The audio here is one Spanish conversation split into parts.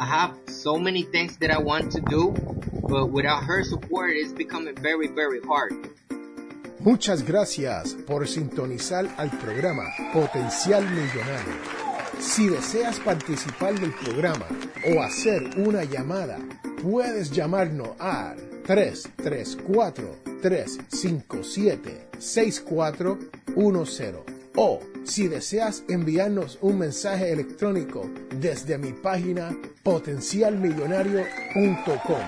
I have so many things that I want to do, but without her support, it's becoming very, very hard. Muchas gracias por sintonizar al programa Potencial Millonario. Si deseas participar del programa o hacer una llamada, puedes llamarnos al 334-357-6410 o si deseas enviarnos un mensaje electrónico desde mi página potencialmillonario.com.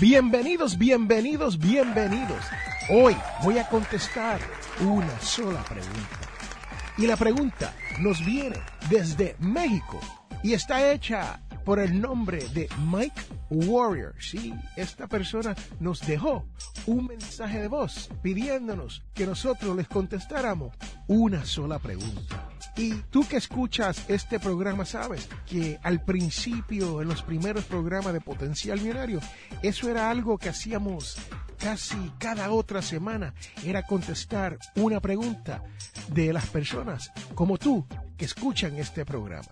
Bienvenidos, bienvenidos, bienvenidos. Hoy voy a contestar una sola pregunta. Y la pregunta nos viene desde México y está hecha por el nombre de Mike Warrior. Sí, esta persona nos dejó un mensaje de voz pidiéndonos que nosotros les contestáramos una sola pregunta. Y tú que escuchas este programa sabes que al principio, en los primeros programas de Potencial Millonario, eso era algo que hacíamos casi cada otra semana, era contestar una pregunta de las personas como tú que escuchan este programa.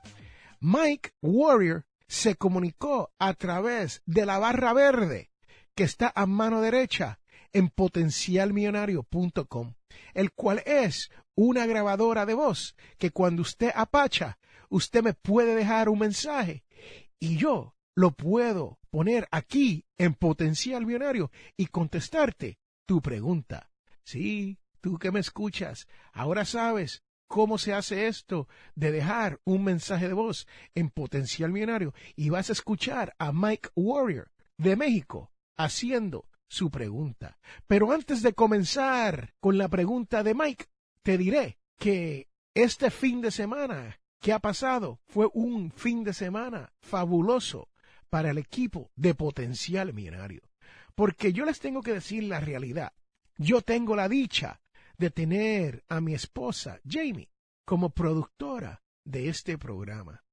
Mike Warrior se comunicó a través de la barra verde que está a mano derecha en potencialmillonario.com, el cual es una grabadora de voz que cuando usted apacha, usted me puede dejar un mensaje y yo lo puedo poner aquí en Potencial Millonario y contestarte tu pregunta. Sí, tú que me escuchas, ahora sabes cómo se hace esto de dejar un mensaje de voz en Potencial Millonario y vas a escuchar a Mike Warrior de México haciendo su pregunta. Pero antes de comenzar con la pregunta de Mike, te diré que este fin de semana que ha pasado fue un fin de semana fabuloso para el equipo de Potencial Millonario. Porque yo les tengo que decir la realidad. Yo tengo la dicha de tener a mi esposa, Jamie, como productora de este programa.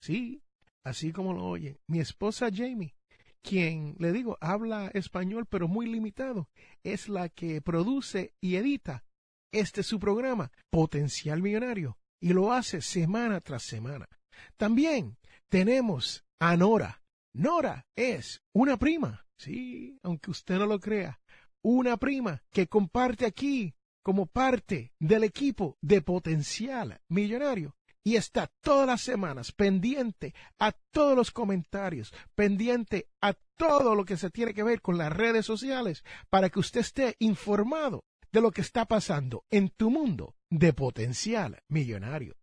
Sí, así como lo oyen, mi esposa Jamie, quien, le digo, habla español pero muy limitado, es la que produce y edita este su programa, Potencial Millonario, y lo hace semana tras semana. También tenemos a Nora. Nora es una prima, sí, aunque usted no lo crea, una prima que comparte aquí como parte del equipo de potencial millonario y está todas las semanas pendiente a todos los comentarios, pendiente a todo lo que se tiene que ver con las redes sociales para que usted esté informado de lo que está pasando en tu mundo de potencial millonario.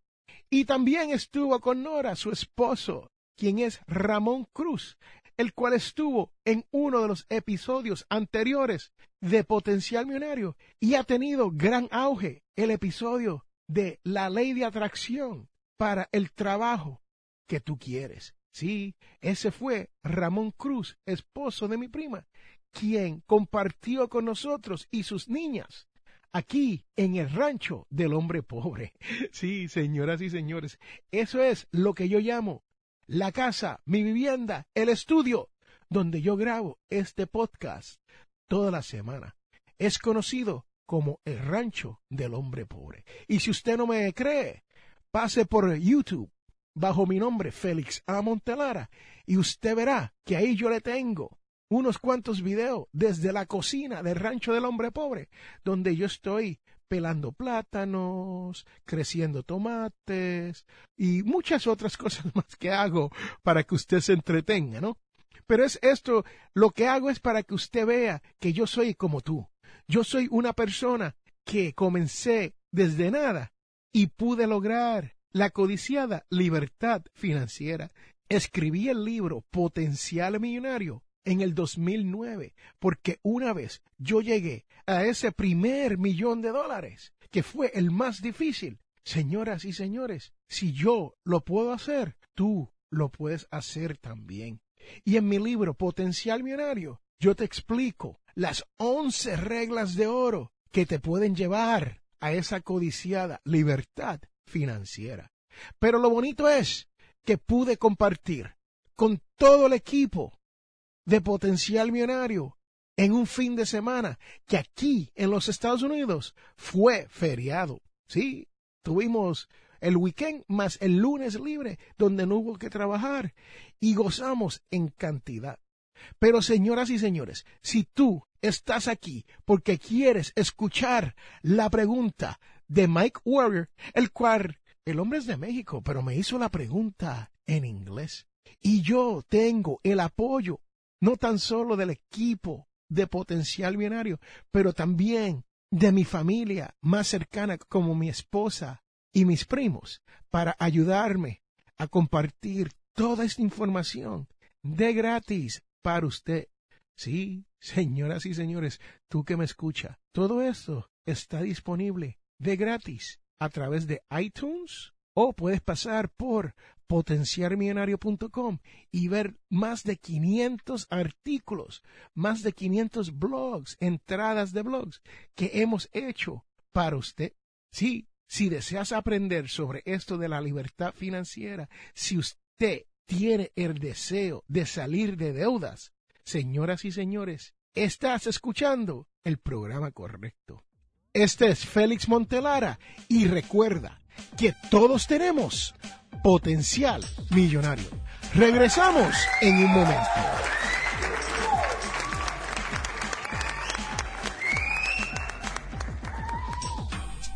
Y también estuvo con Nora, su esposo, quien es Ramón Cruz, el cual estuvo en uno de los episodios anteriores de Potencial Millonario y ha tenido gran auge el episodio de la ley de atracción para el trabajo que tú quieres. Sí, ese fue Ramón Cruz, esposo de mi prima, quien compartió con nosotros y sus niñas aquí en el rancho del hombre pobre. Sí, señoras y señores, eso es lo que yo llamo la casa, mi vivienda, el estudio donde yo grabo este podcast toda la semana. Es conocido como el rancho del hombre pobre. Y si usted no me cree, pase por YouTube bajo mi nombre Félix A. Montelara y usted verá que ahí yo le tengo unos cuantos videos desde la cocina del rancho del hombre pobre, donde yo estoy pelando plátanos, creciendo tomates y muchas otras cosas más que hago para que usted se entretenga, ¿no? Pero es esto, lo que hago es para que usted vea que yo soy como tú. Yo soy una persona que comencé desde nada y pude lograr la codiciada libertad financiera. Escribí el libro Potencial Millonario en el 2009, porque una vez yo llegué a ese primer millón de dólares, que fue el más difícil, señoras y señores, si yo lo puedo hacer, tú lo puedes hacer también. Y en mi libro Potencial Millonario, yo te explico las once reglas de oro que te pueden llevar a esa codiciada libertad financiera. Pero lo bonito es que pude compartir con todo el equipo de potencial millonario en un fin de semana que aquí en los Estados Unidos fue feriado. Sí, Tuvimos el weekend más el lunes libre, donde no hubo que trabajar, y gozamos en cantidad. Pero señoras y señores, si tú estás aquí porque quieres escuchar la pregunta de Mike Warrior, el cual el hombre es de México, pero me hizo la pregunta en inglés. Y yo tengo el apoyo no tan solo del equipo de potencial binario, pero también de mi familia más cercana como mi esposa y mis primos para ayudarme a compartir toda esta información de gratis para usted. Sí, señoras y señores, tú que me escucha, todo esto está disponible de gratis a través de iTunes o puedes pasar por potenciarmillonario.com y ver más de 500 artículos, más de 500 blogs, entradas de blogs que hemos hecho para usted. Sí, si deseas aprender sobre esto de la libertad financiera, si usted tiene el deseo de salir de deudas, señoras y señores, estás escuchando el programa correcto. Este es Félix Montelara y recuerda que todos tenemos potencial millonario. Regresamos en un momento.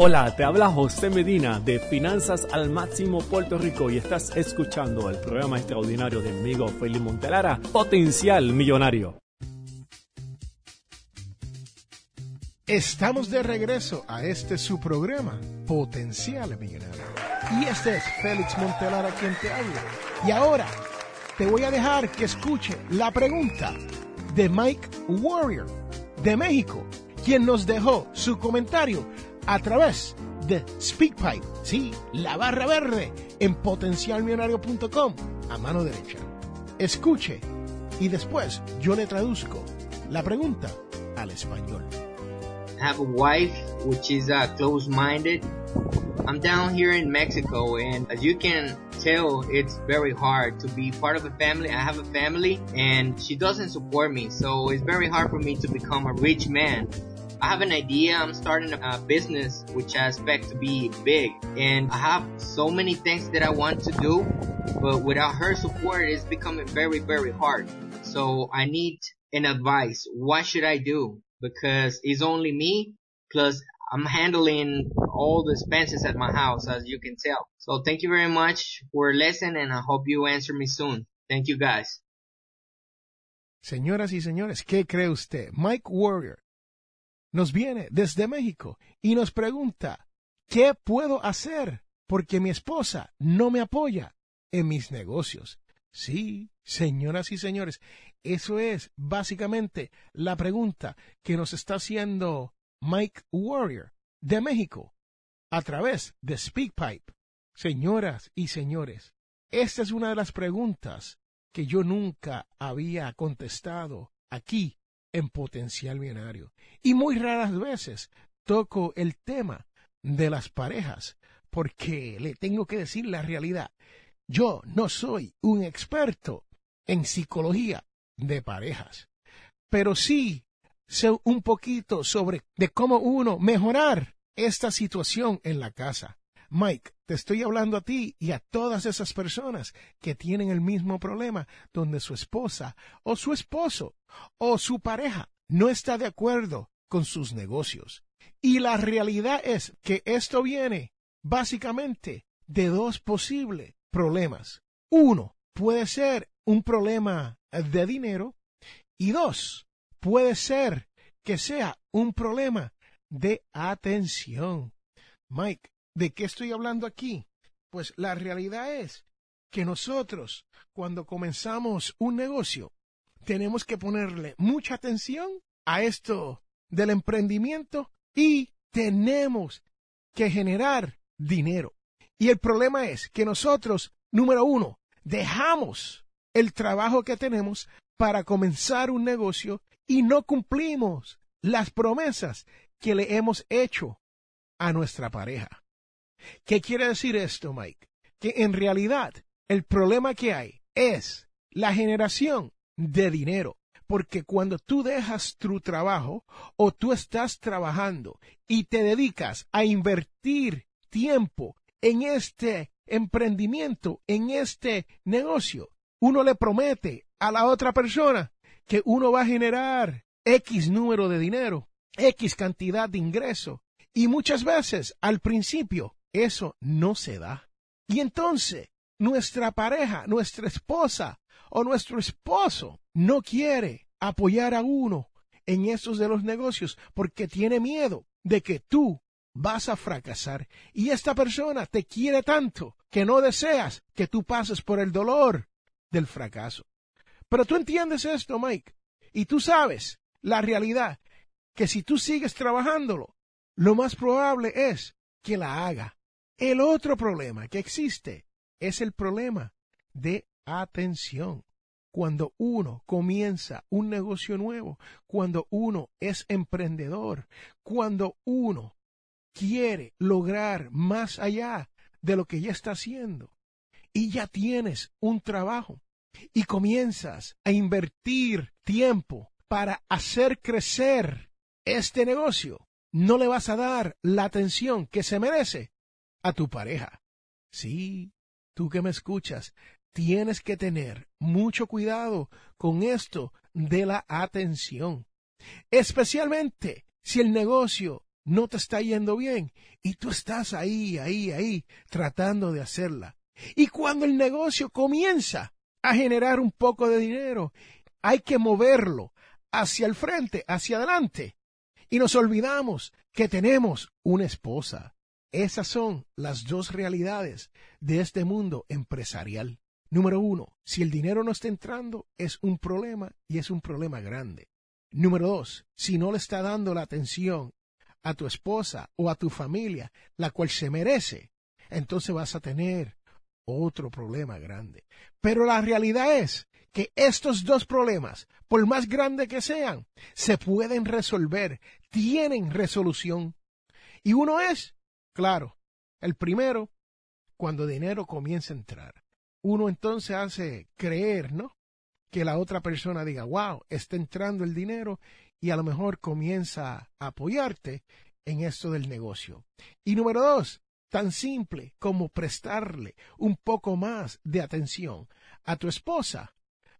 Hola, te habla José Medina de Finanzas al Máximo Puerto Rico y estás escuchando el programa extraordinario de mi amigo Felipe Montelara, Potencial Millonario. Estamos de regreso a este su programa, Potencial Millonario. Y este es Félix Montelara quien te habla. Y ahora te voy a dejar que escuche la pregunta de Mike Warrior de México, quien nos dejó su comentario a través de SpeakPipe, sí, la barra verde en potencialmillonario.com a mano derecha. Escuche y después yo le traduzco la pregunta al español. Have a wife which is uh, close-minded. I'm down here in Mexico and as you can tell, it's very hard to be part of a family. I have a family and she doesn't support me. So it's very hard for me to become a rich man. I have an idea. I'm starting a business which I expect to be big and I have so many things that I want to do, but without her support, it's becoming very, very hard. So I need an advice. What should I do? Because it's only me plus I'm handling all the expenses at my house as you can tell. So thank you very much for listening and I hope you answer me soon. Thank you guys. Señoras y señores, ¿qué cree usted? Mike Warrior nos viene desde México y nos pregunta, ¿qué puedo hacer? Porque mi esposa no me apoya en mis negocios. Sí, señoras y señores, eso es básicamente la pregunta que nos está haciendo Mike Warrior de México a través de SpeakPipe. Señoras y señores, esta es una de las preguntas que yo nunca había contestado aquí en Potencial Binario. Y muy raras veces toco el tema de las parejas, porque le tengo que decir la realidad. Yo no soy un experto en psicología de parejas, pero sí sé un poquito sobre de cómo uno mejorar esta situación en la casa. Mike, te estoy hablando a ti y a todas esas personas que tienen el mismo problema donde su esposa o su esposo o su pareja no está de acuerdo con sus negocios. Y la realidad es que esto viene básicamente de dos posibles problemas. Uno, puede ser un problema de dinero y dos, puede ser que sea un problema de atención. Mike, ¿de qué estoy hablando aquí? Pues la realidad es que nosotros, cuando comenzamos un negocio, tenemos que ponerle mucha atención a esto del emprendimiento y tenemos que generar dinero. Y el problema es que nosotros, número uno, dejamos el trabajo que tenemos para comenzar un negocio y no cumplimos las promesas que le hemos hecho a nuestra pareja. ¿Qué quiere decir esto, Mike? Que en realidad el problema que hay es la generación de dinero. Porque cuando tú dejas tu trabajo o tú estás trabajando y te dedicas a invertir tiempo en este emprendimiento, en este negocio, uno le promete a la otra persona que uno va a generar X número de dinero, X cantidad de ingreso. Y muchas veces al principio eso no se da. Y entonces nuestra pareja, nuestra esposa o nuestro esposo no quiere apoyar a uno en esos de los negocios porque tiene miedo de que tú vas a fracasar. Y esta persona te quiere tanto que no deseas que tú pases por el dolor del fracaso. Pero tú entiendes esto, Mike, y tú sabes la realidad, que si tú sigues trabajándolo, lo más probable es que la haga. El otro problema que existe es el problema de atención. Cuando uno comienza un negocio nuevo, cuando uno es emprendedor, cuando uno quiere lograr más allá de lo que ya está haciendo y ya tienes un trabajo y comienzas a invertir tiempo para hacer crecer este negocio, no le vas a dar la atención que se merece a tu pareja. Sí, tú que me escuchas, tienes que tener mucho cuidado con esto de la atención, especialmente si el negocio no te está yendo bien y tú estás ahí, ahí, ahí, tratando de hacerla. Y cuando el negocio comienza a generar un poco de dinero, hay que moverlo hacia el frente, hacia adelante. Y nos olvidamos que tenemos una esposa. Esas son las dos realidades de este mundo empresarial. Número uno, si el dinero no está entrando, es un problema y es un problema grande. Número dos, si no le está dando la atención a tu esposa o a tu familia, la cual se merece, entonces vas a tener otro problema grande. Pero la realidad es que estos dos problemas, por más grandes que sean, se pueden resolver, tienen resolución. Y uno es, claro, el primero, cuando dinero comienza a entrar uno entonces hace creer, ¿no? Que la otra persona diga, wow, está entrando el dinero y a lo mejor comienza a apoyarte en esto del negocio. Y número dos, tan simple como prestarle un poco más de atención a tu esposa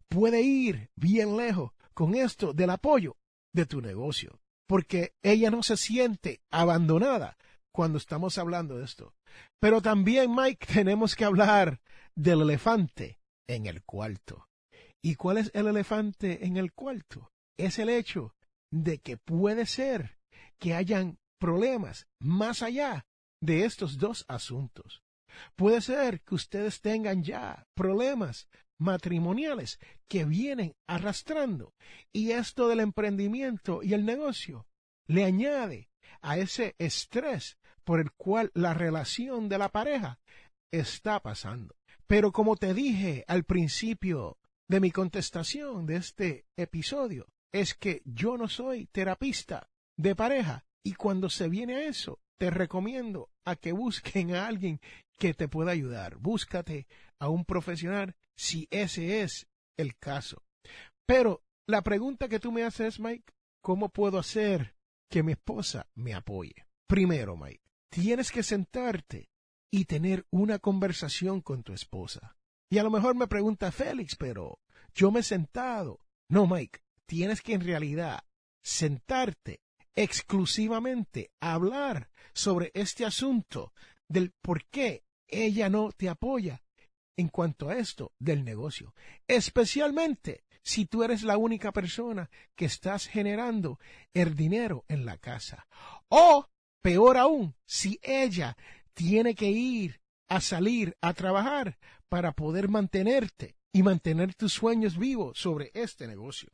puede ir bien lejos con esto del apoyo de tu negocio, porque ella no se siente abandonada cuando estamos hablando de esto. Pero también, Mike, tenemos que hablar del elefante en el cuarto. ¿Y cuál es el elefante en el cuarto? Es el hecho de que puede ser que hayan problemas más allá de estos dos asuntos. Puede ser que ustedes tengan ya problemas matrimoniales que vienen arrastrando y esto del emprendimiento y el negocio le añade a ese estrés por el cual la relación de la pareja está pasando. Pero como te dije al principio de mi contestación de este episodio, es que yo no soy terapista de pareja y cuando se viene a eso, te recomiendo a que busquen a alguien que te pueda ayudar. Búscate a un profesional si ese es el caso. Pero la pregunta que tú me haces, Mike, ¿cómo puedo hacer que mi esposa me apoye? Primero, Mike, tienes que sentarte y tener una conversación con tu esposa. Y a lo mejor me pregunta Félix, pero yo me he sentado. No, Mike, tienes que en realidad sentarte exclusivamente a hablar sobre este asunto del por qué ella no te apoya en cuanto a esto del negocio. Especialmente si tú eres la única persona que estás generando el dinero en la casa. O, peor aún, si ella tiene que ir a salir a trabajar para poder mantenerte y mantener tus sueños vivos sobre este negocio.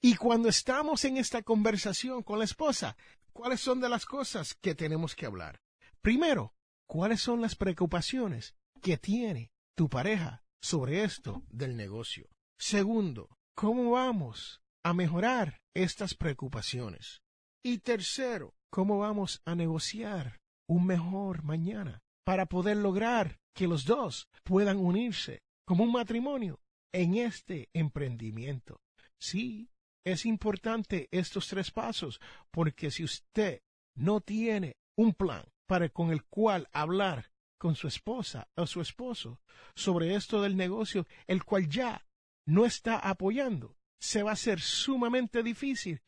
Y cuando estamos en esta conversación con la esposa, ¿cuáles son de las cosas que tenemos que hablar? Primero, ¿cuáles son las preocupaciones que tiene tu pareja sobre esto del negocio. Segundo, ¿cómo vamos a mejorar estas preocupaciones? Y tercero, ¿cómo vamos a negociar un mejor mañana para poder lograr que los dos puedan unirse como un matrimonio en este emprendimiento? Sí, es importante estos tres pasos porque si usted no tiene un plan para con el cual hablar con su esposa o su esposo sobre esto del negocio, el cual ya no está apoyando, se va a ser sumamente difícil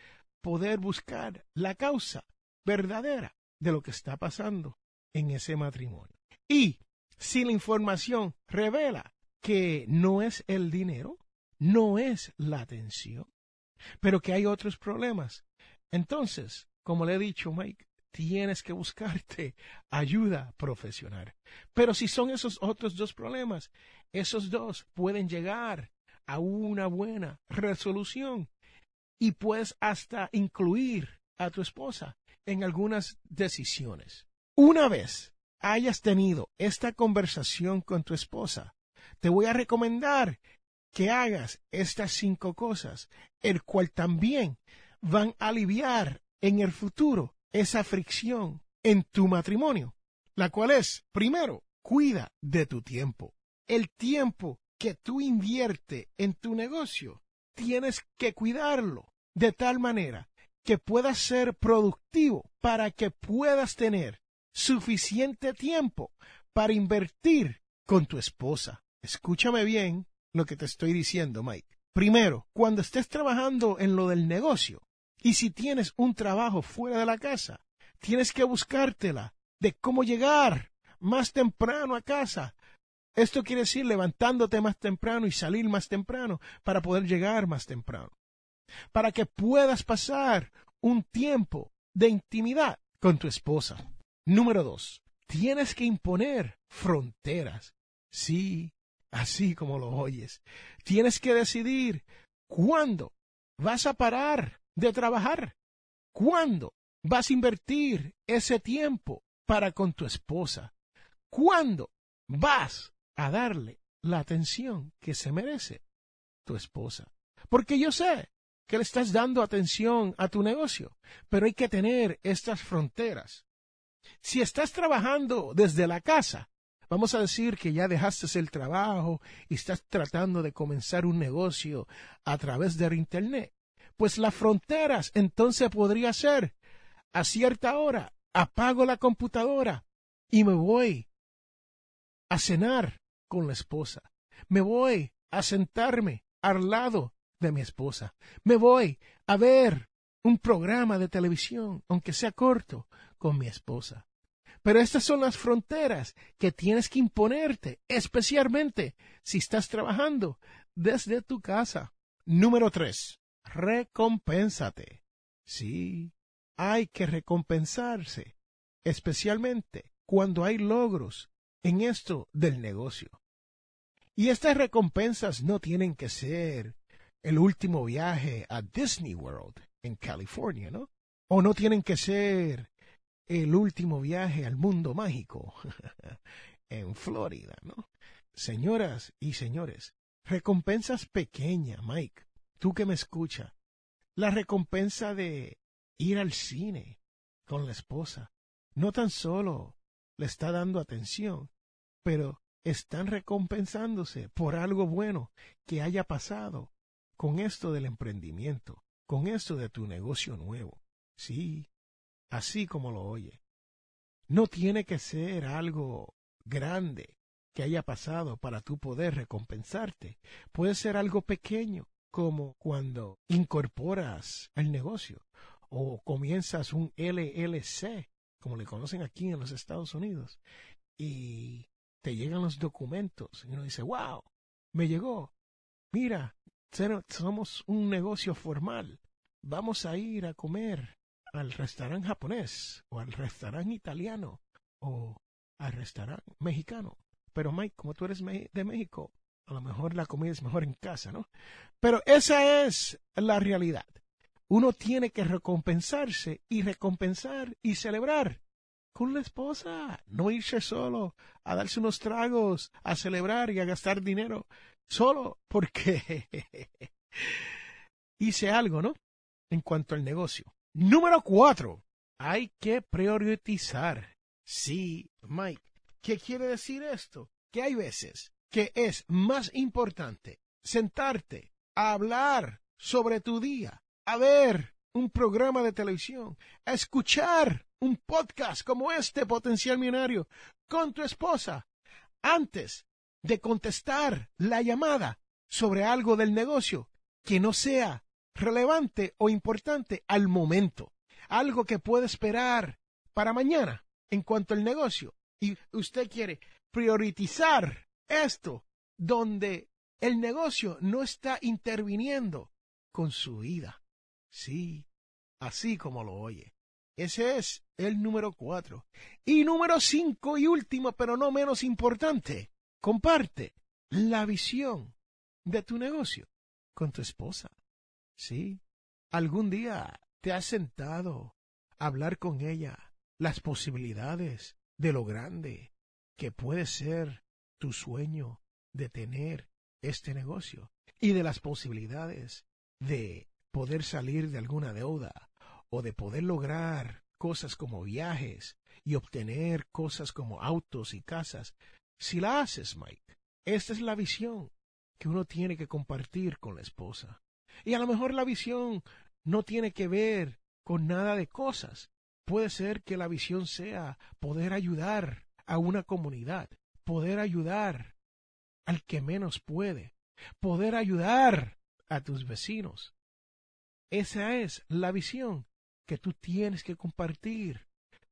poder buscar la causa verdadera de lo que está pasando en ese matrimonio. Y si la información revela que no es el dinero, no es la atención, pero que hay otros problemas, entonces, como le he dicho, Mike, tienes que buscarte ayuda profesional. Pero si son esos otros dos problemas, esos dos pueden llegar a una buena resolución y puedes hasta incluir a tu esposa en algunas decisiones. Una vez hayas tenido esta conversación con tu esposa, te voy a recomendar que hagas estas cinco cosas, el cual también van a aliviar en el futuro esa fricción en tu matrimonio, la cual es, primero, cuida de tu tiempo. El tiempo que tú invierte en tu negocio, tienes que cuidarlo de tal manera que puedas ser productivo para que puedas tener suficiente tiempo para invertir con tu esposa. Escúchame bien lo que te estoy diciendo, Mike. Primero, cuando estés trabajando en lo del negocio, y si tienes un trabajo fuera de la casa, tienes que buscártela de cómo llegar más temprano a casa. Esto quiere decir levantándote más temprano y salir más temprano para poder llegar más temprano. Para que puedas pasar un tiempo de intimidad con tu esposa. Número dos, tienes que imponer fronteras. Sí, así como lo oyes. Tienes que decidir cuándo vas a parar de trabajar. ¿Cuándo vas a invertir ese tiempo para con tu esposa? ¿Cuándo vas a darle la atención que se merece tu esposa? Porque yo sé que le estás dando atención a tu negocio, pero hay que tener estas fronteras. Si estás trabajando desde la casa, vamos a decir que ya dejaste el trabajo y estás tratando de comenzar un negocio a través de Internet, pues las fronteras entonces podría ser a cierta hora apago la computadora y me voy a cenar con la esposa. Me voy a sentarme al lado de mi esposa. Me voy a ver un programa de televisión, aunque sea corto, con mi esposa. Pero estas son las fronteras que tienes que imponerte, especialmente si estás trabajando desde tu casa. Número tres recompénsate. Sí, hay que recompensarse, especialmente cuando hay logros en esto del negocio. Y estas recompensas no tienen que ser el último viaje a Disney World en California, ¿no? O no tienen que ser el último viaje al mundo mágico en Florida, ¿no? Señoras y señores, recompensas pequeñas, Mike, tú que me escuchas, la recompensa de ir al cine con la esposa, no tan solo le está dando atención, pero están recompensándose por algo bueno que haya pasado con esto del emprendimiento, con esto de tu negocio nuevo. Sí, así como lo oye. No tiene que ser algo grande que haya pasado para tú poder recompensarte. Puede ser algo pequeño, como cuando incorporas el negocio o comienzas un LLC, como le conocen aquí en los Estados Unidos, y te llegan los documentos y uno dice, wow, me llegó, mira, somos un negocio formal, vamos a ir a comer al restaurante japonés o al restaurante italiano o al restaurante mexicano. Pero Mike, como tú eres de México, a lo mejor la comida es mejor en casa, ¿no? Pero esa es la realidad. Uno tiene que recompensarse y recompensar y celebrar con la esposa, no irse solo a darse unos tragos, a celebrar y a gastar dinero, solo porque hice algo, ¿no? En cuanto al negocio. Número cuatro, hay que priorizar. Sí, Mike, ¿qué quiere decir esto? Que hay veces que es más importante sentarte a hablar sobre tu día, a ver un programa de televisión, escuchar un podcast como este potencial millonario con tu esposa antes de contestar la llamada sobre algo del negocio que no sea relevante o importante al momento, algo que puede esperar para mañana en cuanto al negocio y usted quiere priorizar esto donde el negocio no está interviniendo con su vida. Sí, así como lo oye. Ese es el número cuatro. Y número cinco y último, pero no menos importante, comparte la visión de tu negocio con tu esposa. Sí, algún día te has sentado a hablar con ella las posibilidades de lo grande que puede ser tu sueño de tener este negocio y de las posibilidades de poder salir de alguna deuda o de poder lograr cosas como viajes y obtener cosas como autos y casas, si la haces, Mike, esta es la visión que uno tiene que compartir con la esposa. Y a lo mejor la visión no tiene que ver con nada de cosas. Puede ser que la visión sea poder ayudar a una comunidad, poder ayudar al que menos puede, poder ayudar a tus vecinos. Esa es la visión que tú tienes que compartir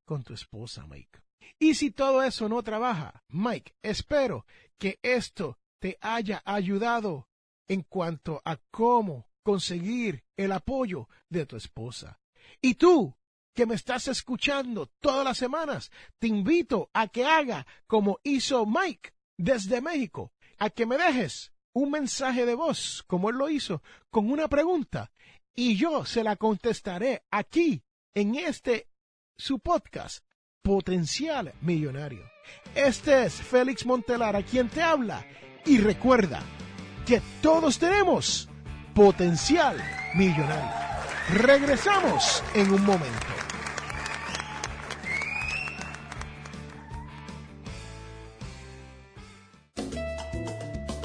con tu esposa, Mike. Y si todo eso no trabaja, Mike, espero que esto te haya ayudado en cuanto a cómo conseguir el apoyo de tu esposa. Y tú, que me estás escuchando todas las semanas, te invito a que haga como hizo Mike desde México, a que me dejes un mensaje de voz, como él lo hizo, con una pregunta, y yo se la contestaré aquí, en este, su podcast, Potencial Millonario. Este es Félix Montelara quien te habla, y recuerda que todos tenemos potencial millonario. Regresamos en un momento.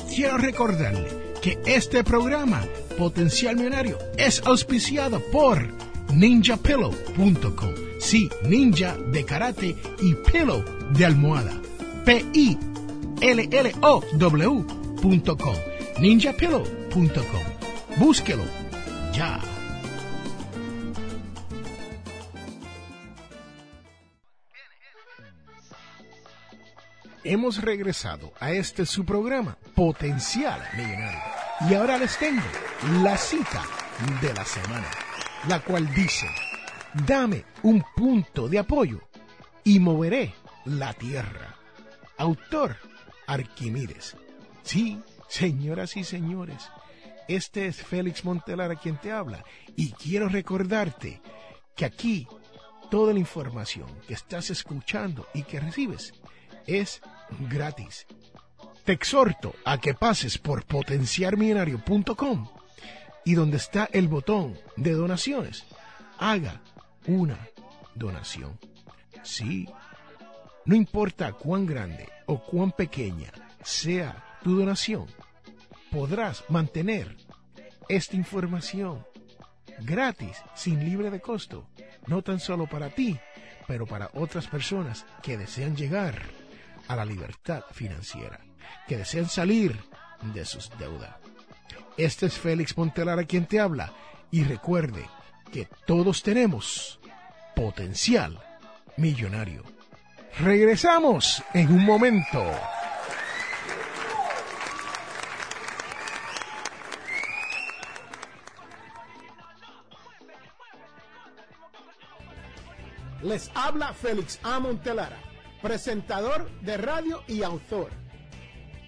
Quiero recordarle que este programa, Potencial Millonario, es auspiciado por ninjapillow.com. Sí, ninja de karate y pillow de almohada. P-I-L-L-O-W.com. ninjapillow.com Búsquelo ya. Hemos regresado a este su programa, Potencial Millonario. Y ahora les tengo la cita de la semana, la cual dice, dame un punto de apoyo y moveré la tierra. Autor Arquímedes. Sí, señoras y señores, este es Félix Montelar a quien te habla y quiero recordarte que aquí toda la información que estás escuchando y que recibes es gratis. Te exhorto a que pases por potenciarmillonario.com y donde está el botón de donaciones, haga una donación. Sí, no importa cuán grande o cuán pequeña sea tu donación, podrás mantener esta información gratis, sin libre de costo, no tan solo para ti, pero para otras personas que desean llegar a la libertad financiera, que desean salir de sus deudas. Este es Félix Montelar a quien te habla y recuerde que todos tenemos potencial millonario. Regresamos en un momento. Les habla Félix A. Montelara, presentador de radio y autor.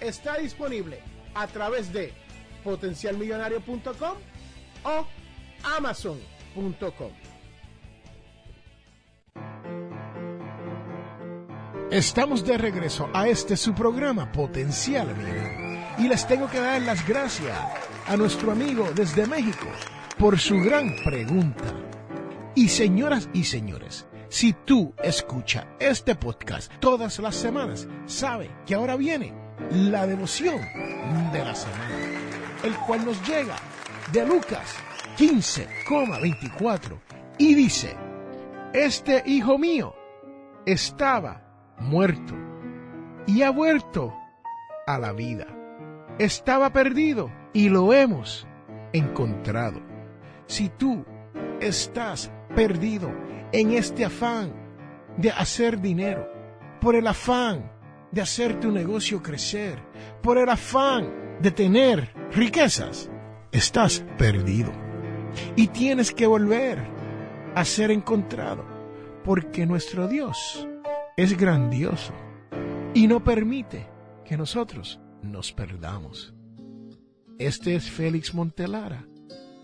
está disponible a través de potencialmillonario.com o amazon.com. Estamos de regreso a este su programa Potencial Millonario y les tengo que dar las gracias a nuestro amigo desde México por su gran pregunta. Y señoras y señores, si tú escuchas este podcast todas las semanas, sabe que ahora viene la devoción de la semana, el cual nos llega de Lucas 15,24 y dice, este hijo mío estaba muerto y ha vuelto a la vida. Estaba perdido y lo hemos encontrado. Si tú estás perdido en este afán de hacer dinero, por el afán de hacer tu negocio crecer, por el afán de tener riquezas, estás perdido. Y tienes que volver a ser encontrado, porque nuestro Dios es grandioso y no permite que nosotros nos perdamos. Este es Félix Montelara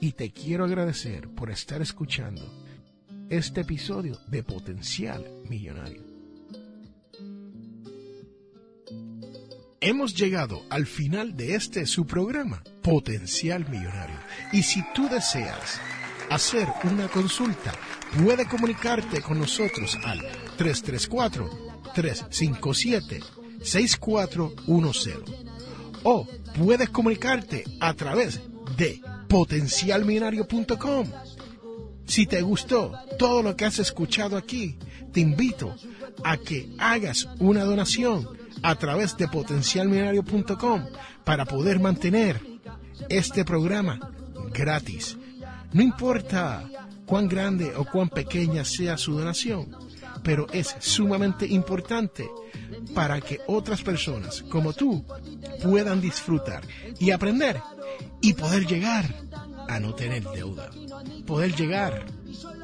y te quiero agradecer por estar escuchando este episodio de Potencial Millonario. Hemos llegado al final de este su programa, Potencial Millonario. Y si tú deseas hacer una consulta, puede comunicarte con nosotros al 334-357-6410. O puedes comunicarte a través de potencialmillonario.com. Si te gustó todo lo que has escuchado aquí, te invito a que hagas una donación a través de potencialmillonario.com para poder mantener este programa gratis. No importa cuán grande o cuán pequeña sea su donación, pero es sumamente importante para que otras personas como tú puedan disfrutar y aprender y poder llegar a no tener deuda, poder llegar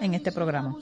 en este programa.